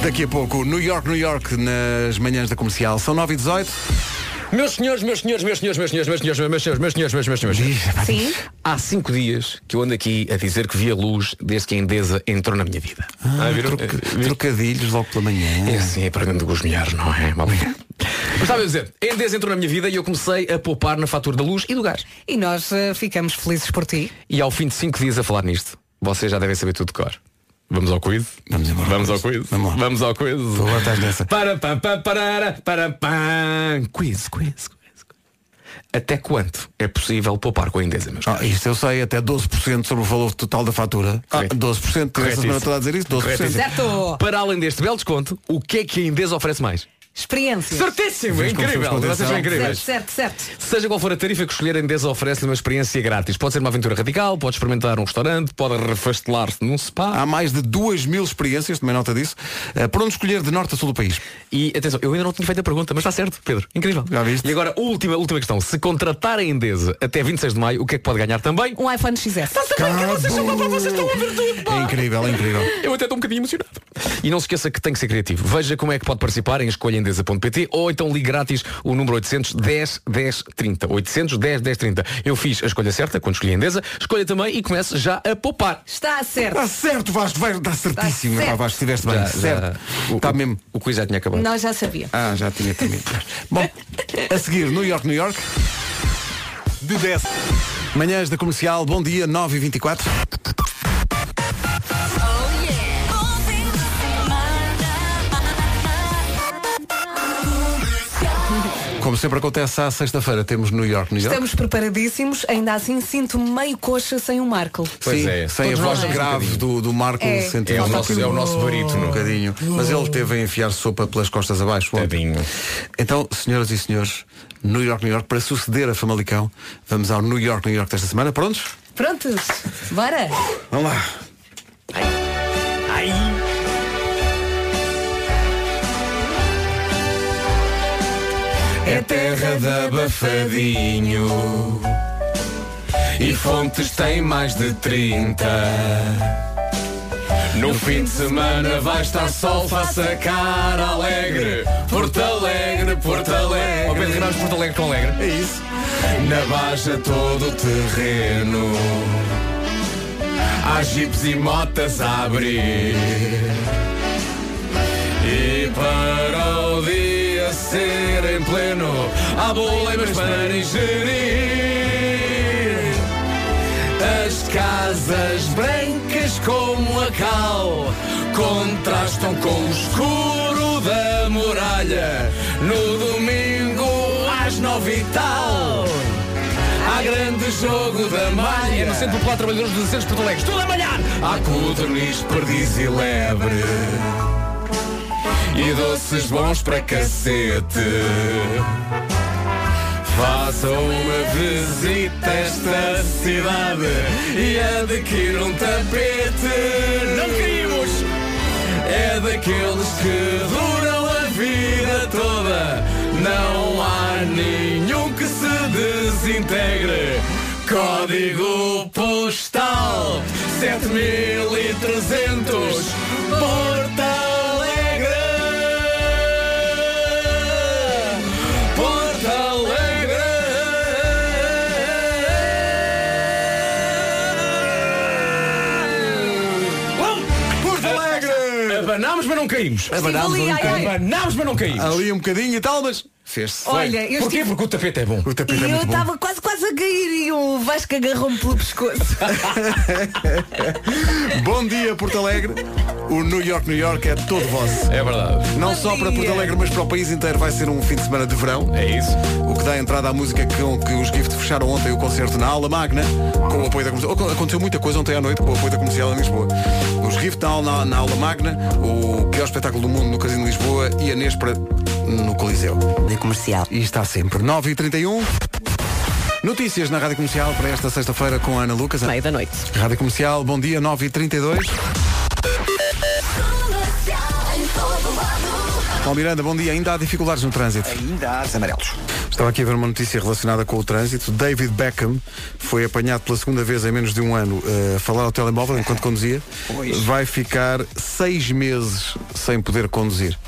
Daqui a pouco, New York, New York, nas manhãs da comercial. São 9 e 18 Meus senhores, meus senhores, meus senhores, meus senhores, meus senhores, meus senhores, meus senhores, meus senhores, meus senhores. Sim. Há cinco dias que eu ando aqui a dizer que vi a luz desde que a Endesa entrou na minha vida. Ah, viram? Troca- Eh, trocadilhos logo pela manhã. É assim, é perdendo com os milhares, não é? Obrigado. Mas estava a dizer, a Endesa entrou na minha vida e eu comecei a poupar na fatura da luz e do gás. E nós eh, ficamos felizes por ti. E ao fim de cinco dias a falar nisto, vocês já devem saber tudo de cor. Vamos ao quiz? Vamos embora. Vamos ao quiz? Vamos lá. Vamos ao quiz. Agora estás nessa. Para, para, para, para, para, para. Quiz, quiz, quiz. quiz. Até quanto é possível poupar com a Endesa, meus Ah, isto eu sei, até 12% sobre o valor total da fatura. Ah, 12%, tive esta semana toda a dizer isso, 12%. Corretíssimo. Certo. Para além deste belo desconto, o que é que a Endesa oferece mais? Experiência. Certíssimo, como incrível. Vocês são incríveis. Certo, certo, certo. Seja qual for a tarifa que escolher, a Endesa oferece-lhe uma experiência grátis. Pode ser uma aventura radical, pode experimentar um restaurante, pode refastelar-se num spa. Há mais de 2 mil experiências, também nota disso, eh, por onde escolher de norte a sul do país. E atenção, eu ainda não tinha feito a pergunta, mas está certo, Pedro. Incrível. Já viste? E agora, última, última questão. Se contratar a Endesa até 26 de maio, o que é que pode ganhar também? Um iPhone XS. É incrível, é incrível. Eu até estou um bocadinho emocionado. E não se esqueça que tem que ser criativo. Veja como é que pode participar em escolhaendesa.pt ou então ligue grátis o número 800 10 10 30. 800 10 10 30. Eu fiz a escolha certa quando escolhi a Endesa. Escolha também e comece já a poupar. Está certo. Está certo, Vasco, vai, está certíssimo. Está certo. Vasco, estiveste bem. Já- certo. já- Está mesmo. O quiz já tinha acabado. Nós já sabíamos. Ah, já tinha terminado. Bom, a seguir, New York, New York. De 10. Manhãs da comercial, bom dia, 9 e 24 Como sempre acontece à sexta-feira, temos New York, New York. Estamos preparadíssimos, ainda assim sinto meio coxa sem o Marco. Pois Sim, é, sem a voz nós um grave do, do Marco É. senti É o um nosso, é o nosso barítono. Um bocadinho. Mas ele teve a enfiar sopa pelas costas abaixo. Tadinho. Então, senhoras e senhores, New York, New York, para suceder a Famalicão, vamos ao New York, New York desta semana. Prontos? Prontos? Bora? Vamos lá. É terra de abafadinho. E Fontes tem mais de 30. No fim de semana vai estar sol, faça cara alegre. Porto Alegre, Porto Alegre. Ao Pedro Ramos, Porto Alegre com Alegre. É isso. Na Baixa todo o terreno. Há jipes e motas a abrir. E para o dia ser em pleno, há boleimas para ingerir. As casas brancas como a cal contrastam com o escuro da muralha. No domingo às nove e tal. Há grande jogo da malha. É no Centro Popular Trabalhadores dos Centros Porto Alegre. Tudo a malhar! Há codorniz, perdiz e lebre. E doces bons para cacete. Façam uma visita a esta cidade e adquiram um tapete. Não caímos! É daqueles que duram a vida toda. Não há nenhum que se desintegre. Código postal 7300 Porto caímos. Abanámos, ali, um ai, bocadinho. Abanámos, mas não caímos. Ali um bocadinho e tal, mas fez-se. Olha, Porquê? estive- Porque o tapete é bom. O tapete E é eu muito bom. estava quase quase a cair e o Vasco agarrou-me pelo pescoço. Bom dia, Porto Alegre. O New York, New York é todo vosso. É verdade. Não Bom só para dia. Porto Alegre, mas para o país inteiro vai ser um fim de semana de verão. É isso. O que dá entrada à música com que os Gift fecharam ontem o concerto na Aula Magna, com o apoio da comercial. Aconteceu muita coisa ontem à noite com o apoio da comercial em Lisboa. Os Gift na, na, na Aula Magna, o pior espetáculo do mundo no Casino de Lisboa e a Nespra no Coliseu. Da comercial. E está sempre. 9h31. Notícias na Rádio Comercial para esta sexta-feira com a Ana Lucas. Meia da noite. Rádio Comercial, bom dia, 9h32. Paulo Miranda, bom dia. Ainda há dificuldades no trânsito. Ainda há amarelos. Estava aqui a ver uma notícia relacionada com o trânsito. David Beckham foi apanhado pela segunda vez em menos de um ano eh, a falar ao telemóvel enquanto conduzia. Pois. Vai ficar seis meses sem poder conduzir.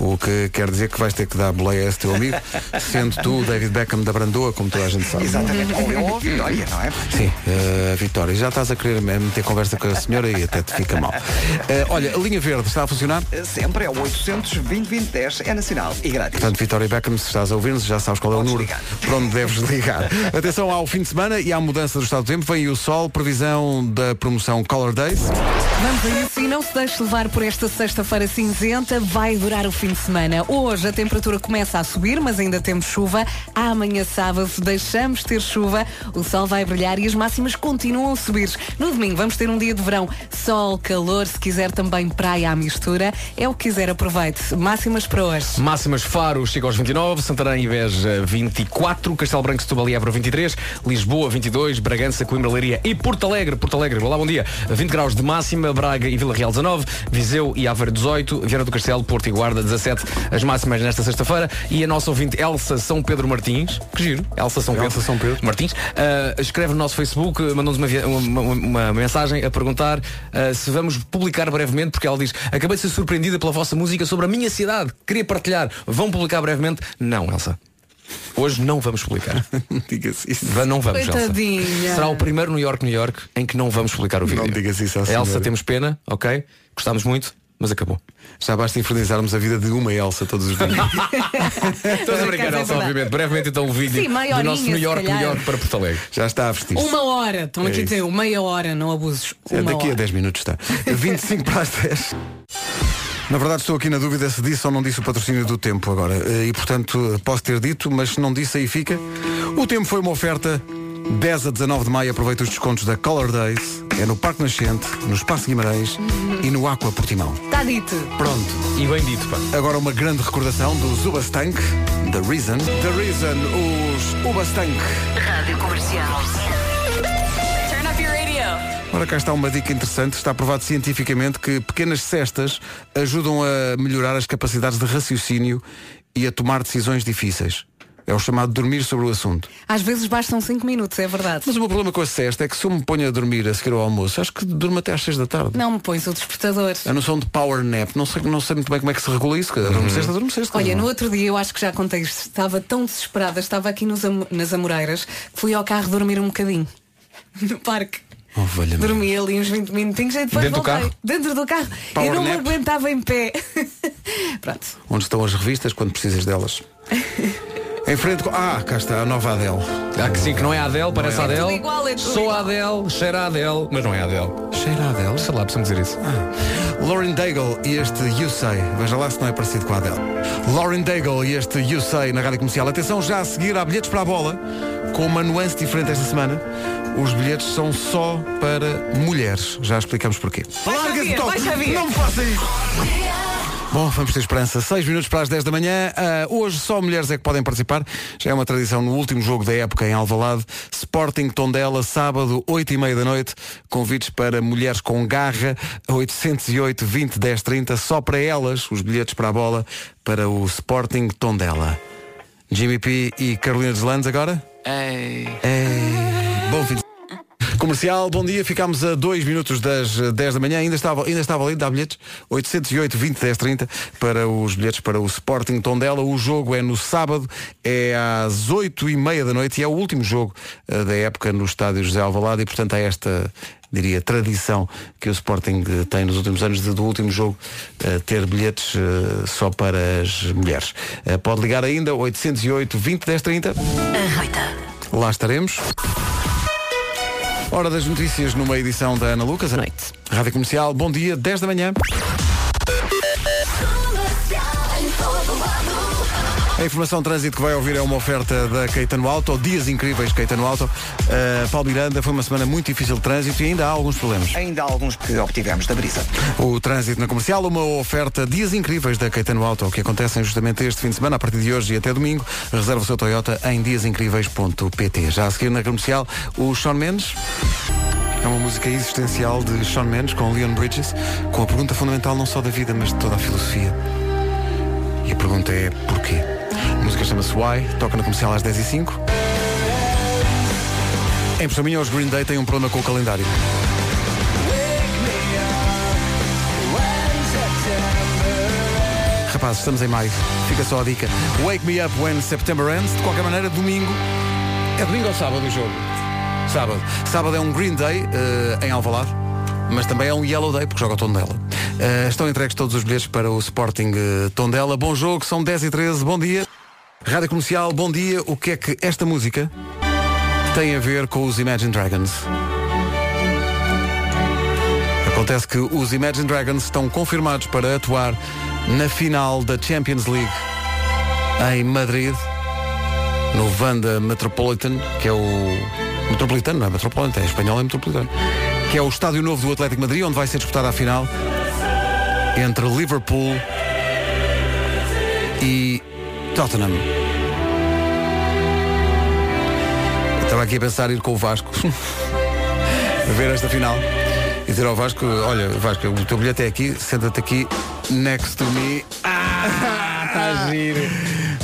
O que quer dizer que vais ter que dar boleia a esse teu amigo, sendo tu David Beckham da Brandoa, como toda a gente sabe. Exatamente. Ou eu ou a Vitória, não é? Sim, eh, Vitória. Já estás a querer meter conversa com a senhora e até te fica mal. Eh, olha, a linha verde está a funcionar? Sempre é o 800 20 10 é nacional e grátis. Portanto, Vitória Beckham, se estás a ouvir-nos, já sabes qual é o número para onde deves ligar. Atenção ao fim de semana e à mudança do estado do tempo. Vem o sol, previsão da promoção Color Days. Vamos a isso e não se deixe levar por esta sexta-feira cinzenta, vai durar o fim de semana. Hoje a temperatura começa a subir, mas ainda temos chuva. Amanhã sábado deixamos de ter chuva, o sol vai brilhar e as máximas continuam a subir. No domingo vamos ter um dia de verão, sol, calor, se quiser também praia à mistura. É o que quiser, aproveite. Máximas para hoje. Máximas Faro chega aos 29, Santarém e Beja 24, Castelo Branco, Setúbal e Évora 23, Lisboa 22, Bragança, Coimbra, Leiria e Porto Alegre, Porto Alegre, olá, bom dia, 20 graus de máxima, Braga e Vila Real 19, Viseu e Aveiro 18, Viana do Castelo, Porto e Guarda 17, as máximas nesta sexta-feira e a nossa ouvinte Elsa São Pedro Martins, que giro, Elsa São Pedro, Elsa São Pedro. Martins, ah, escreve no nosso Facebook, mandou-nos uma, uma- uma- mensagem a perguntar ah, se vamos publicar brevemente, porque ela diz, acabei de ser surpreendida pela vossa música sobre a minha cidade, queria partilhar, vão publicar brevemente? Não, Elsa. Hoje não vamos publicar. Diga-se isso. Não vamos, Elsa. Será o primeiro New York, New York em que não vamos publicar o vídeo. Não digas isso à Elsa, senhora. temos pena, ok? Gostámos muito, mas acabou. Já basta infernizarmos a vida de uma Elsa todos os dias. Estamos a brincar, é Elsa, obviamente. Brevemente então o vídeo Sim, do nosso New York, se New calhar. York para Porto Alegre. Já está a vestir-se. Uma hora, estão É aqui a dizer, meia hora, não abuses. É, daqui a hora. 10 minutos está. 25 para as 10. Na verdade estou aqui na dúvida se disse ou não disse o patrocínio do tempo agora. Eh, E portanto posso ter dito, mas se não disse aí fica. O tempo foi uma oferta 10 a 19 de maio. Aproveita os descontos da Color Days. É no Parque Nascente, no Espaço Guimarães e no Aqua Portimão. Está dito. Pronto. E bem dito, pá. Agora uma grande recordação dos Ubastank, The Reason. The Reason, os Ubastank. Rádio Comercial. Turn up your radio. Ora, cá está uma dica interessante. Está provado cientificamente que pequenas cestas ajudam a melhorar as capacidades de raciocínio e a tomar decisões difíceis. É o chamado dormir sobre o assunto. Às vezes bastam 5 minutos, é verdade. Mas o meu problema com a cesta é que se eu me ponho a dormir a seguir ao almoço, acho que durmo até às 6 da tarde. Não me pões o despertador. A noção de power nap, não sei, não sei muito bem como é que se regula isso. Adormeceste, adormeceste. Olha, no outro dia eu acho que já contei isto. Estava tão desesperada, estava aqui nos Am- nas Amoreiras, que fui ao carro dormir um bocadinho. No parque. Oh. Dormi ali uns 20 minutinhos e depois Dentro do voltei. carro? Dentro do carro. Power eu não me nap? aguentava em pé. Pronto. Onde estão as revistas quando precisas delas? em frente com... Ah, cá está, a nova Adele. Ah, que sim, que não é a Adele, parece a é. Adele. igual, é tudo Sou igual. a Adele, cheira a Adele, mas não é a Adele. Cheira a Adele? Sei lá, precisamos dizer isso. Lauren Daigle e este You Say. Veja lá se não é parecido com a Adele. Lauren Daigle e este You Say na Rádio Comercial. Atenção, já a seguir há bilhetes para a bola, com uma nuance diferente esta semana. Os bilhetes são só para mulheres. Já explicamos porquê. Xavier. Não me faça isso. Bom, vamos ter esperança. 6 minutos para as 10 da manhã. Ah, hoje só mulheres é que podem participar. Já é uma tradição no último jogo da época em Alvalade. Sporting Tondela, sábado, 8 e meia da noite. Convites para mulheres com garra, 808 20 10 30. Só para elas, os bilhetes para a bola para o Sporting Tondela. Jimmy P e Carolina Deslandes agora? Ei. Ei, Comercial, bom dia, ficámos a 2 minutos das eh, 10 da manhã, ainda estava, ainda estava ali, dá bilhetes, 808 20 10 30 para os bilhetes para o Sporting Tondela, o jogo é no sábado, é às 8 e meia da noite e é o último jogo eh, da época no estádio José Alvalade e portanto há esta, diria, tradição que o Sporting eh, tem nos últimos anos de, do último jogo eh, ter bilhetes eh, só para as mulheres. Eh, pode ligar ainda, 808 20 10 30. Lá estaremos. Hora das notícias numa edição da Ana Lucas. Noite. Rádio Comercial, bom dia, 10 da manhã. A informação de trânsito que vai ouvir é uma oferta da Caetano Auto, dias incríveis Caetano Auto. Uh, Paulo Miranda, foi uma semana muito difícil de trânsito e ainda há alguns problemas. Ainda há alguns que obtivemos da brisa. O trânsito na comercial, uma oferta dias incríveis da Caetano Auto, que acontecem justamente este fim de semana, a partir de hoje e até domingo. Reserva o seu Toyota em diasincríveis.pt. Já a seguir na comercial, o Sean Mendes. É uma música existencial de Sean Mendes com Leon Bridges, com a pergunta fundamental não só da vida, mas de toda a filosofia. E a pergunta é porquê? Música chama-se Why, toca na comercial às 10 h 05 Em pessoa minha, os Green Day têm um problema com o calendário. Rapazes, estamos em maio. Fica só a dica. Wake me up when September ends. De qualquer maneira, domingo. É domingo ou sábado o jogo? Sábado. Sábado é um Green Day eh, em Alvalade. Mas também é um Yellow Day, porque joga o Tondela. Eh, estão entregues todos os bilhetes para o Sporting eh, Tondela. Bom jogo, são 10 e 13 Bom dia. Rádio Comercial, bom dia. O que é que esta música tem a ver com os Imagine Dragons? Acontece que os Imagine Dragons estão confirmados para atuar na final da Champions League em Madrid, no Vanda Metropolitan, que é o Metropolitano, não é Metropolitan, é espanhol, é Metropolitano, que é o estádio novo do Atlético Madrid, onde vai ser disputada a final entre Liverpool e Tottenham. Estava aqui a pensar em ir com o Vasco a ver esta final e dizer ao Vasco, olha Vasco, o teu bilhete é aqui, senta-te aqui next to me. Ah, está giro.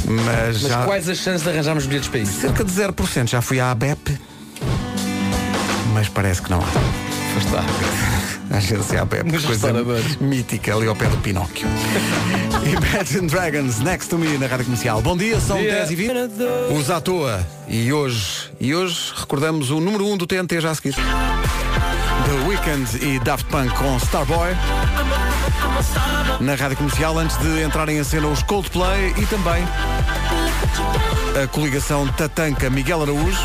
Mas, Mas já quais as chances de arranjarmos bilhetes para isso? cerca de 0%. Já fui à ABEP, mas parece que não há. Foste lá. A agência ABEP, Nos coisa mítica ali ao pé do Pinóquio. Imagine Dragons, next to me na rádio comercial. Bom dia, são Dia. 10 e 20 Os à toa. E hoje, e hoje recordamos o número 1 um do TNT já a seguir. The Weeknd e Daft Punk com Starboy. Na rádio comercial, antes de entrarem em cena os Coldplay e também a coligação Tatanka Miguel Araújo.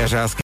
É já a seguir.